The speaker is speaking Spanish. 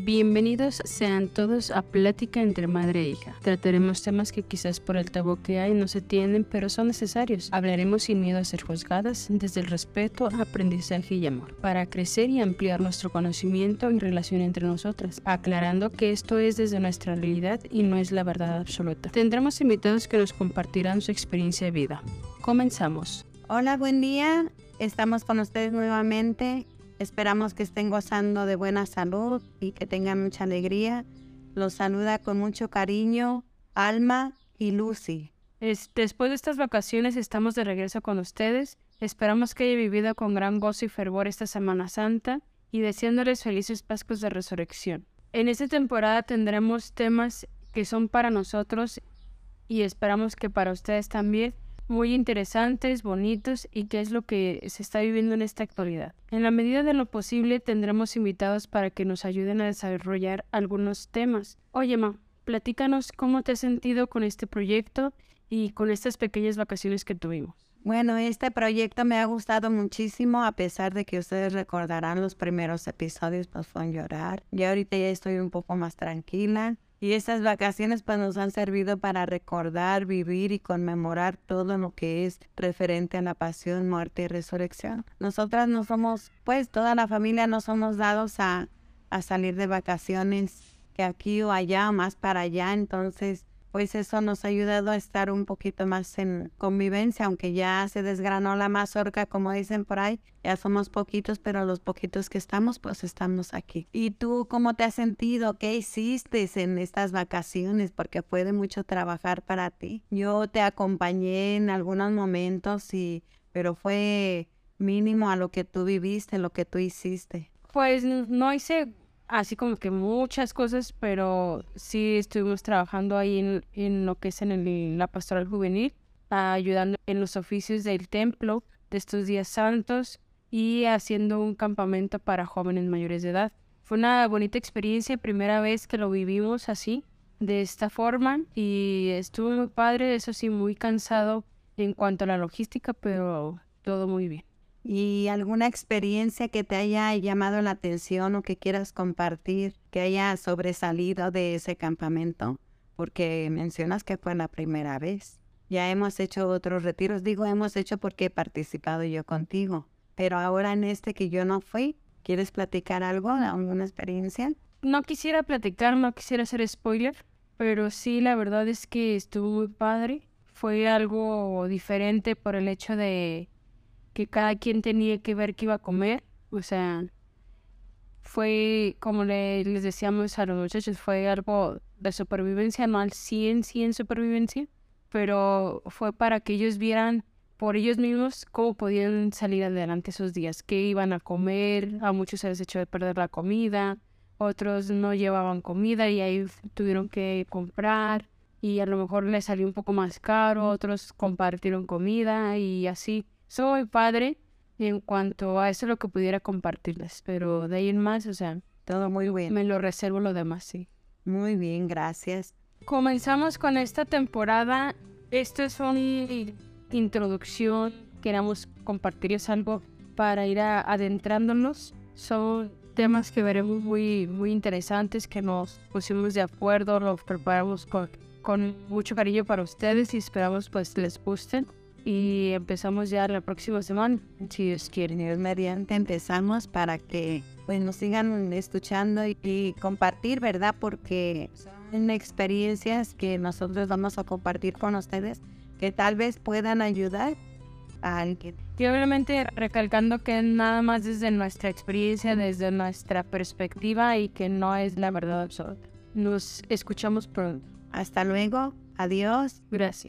Bienvenidos sean todos a Plática entre Madre e Hija. Trataremos temas que quizás por el tabú que hay no se tienen, pero son necesarios. Hablaremos sin miedo a ser juzgadas, desde el respeto, aprendizaje y amor, para crecer y ampliar nuestro conocimiento y relación entre nosotras, aclarando que esto es desde nuestra realidad y no es la verdad absoluta. Tendremos invitados que nos compartirán su experiencia de vida. Comenzamos. Hola, buen día. Estamos con ustedes nuevamente Esperamos que estén gozando de buena salud y que tengan mucha alegría. Los saluda con mucho cariño Alma y Lucy. después de estas vacaciones estamos de regreso con ustedes. Esperamos que haya vivido con gran gozo y fervor esta Semana Santa y deseándoles felices Pascuas de Resurrección. En esta temporada tendremos temas que son para nosotros y esperamos que para ustedes también muy interesantes, bonitos y qué es lo que se está viviendo en esta actualidad. En la medida de lo posible tendremos invitados para que nos ayuden a desarrollar algunos temas. Oye, Ma, platícanos cómo te has sentido con este proyecto y con estas pequeñas vacaciones que tuvimos. Bueno, este proyecto me ha gustado muchísimo, a pesar de que ustedes recordarán los primeros episodios, pues fue llorar. Y ahorita ya estoy un poco más tranquila. Y estas vacaciones pues nos han servido para recordar, vivir y conmemorar todo lo que es referente a la pasión, muerte y resurrección. Nosotras no somos, pues toda la familia no somos dados a, a salir de vacaciones que aquí o allá, más para allá. Entonces pues eso nos ha ayudado a estar un poquito más en convivencia, aunque ya se desgranó la mazorca, como dicen por ahí, ya somos poquitos, pero los poquitos que estamos, pues estamos aquí. ¿Y tú cómo te has sentido? ¿Qué hiciste en estas vacaciones? Porque fue de mucho trabajar para ti. Yo te acompañé en algunos momentos, y, pero fue mínimo a lo que tú viviste, lo que tú hiciste. Pues no hice así como que muchas cosas, pero sí estuvimos trabajando ahí en, lo que es en la pastoral juvenil, ayudando en los oficios del templo de estos días santos y haciendo un campamento para jóvenes mayores de edad. Fue una bonita experiencia, primera vez que lo vivimos así, de esta forma, y estuvo muy padre, eso sí, muy cansado en cuanto a la logística, pero todo muy bien y alguna experiencia que te haya llamado la atención o que quieras compartir, que haya sobresalido de ese campamento, porque mencionas que fue la primera vez. Ya hemos hecho otros retiros, digo hemos hecho porque he participado yo contigo, pero ahora en este que yo no fui, ¿quieres platicar algo, alguna experiencia? No quisiera platicar, no quisiera hacer spoiler, pero sí, la verdad es que estuvo padre. Fue algo diferente por el hecho de que cada quien tenía que ver qué iba a comer. O sea, fue, como les decíamos a los muchachos, fue algo de supervivencia, no al 100, 100 supervivencia, pero fue para que ellos vieran por ellos mismos cómo podían salir adelante esos días, qué iban a comer, a muchos se les echó de perder la comida, otros no llevaban comida y ahí tuvieron que comprar y a lo mejor les salió un poco más caro, otros compartieron comida y así soy padre en cuanto a eso lo que pudiera compartirles, pero de ahí en más, o sea, todo muy bien. Me lo reservo lo demás, sí. Muy bien, gracias. Comenzamos con esta temporada. Esto es una introducción. Queremos compartirles algo para ir adentrándonos. Son temas que veremos muy, muy interesantes, que nos pusimos de acuerdo, los preparamos con, con mucho cariño para ustedes y esperamos pues les gusten y empezamos ya la próxima semana, si Dios quiere. Dios mediante empezamos para que pues nos sigan escuchando y, compartir, ¿verdad? Porque son experiencias que nosotros vamos a compartir con ustedes que tal vez puedan ayudar a alguien. Y obviamente recalcando que nada más desde nuestra experiencia, desde nuestra perspectiva y que no es la verdad absoluta. Nos escuchamos pronto. Hasta luego. Adiós. Gracias.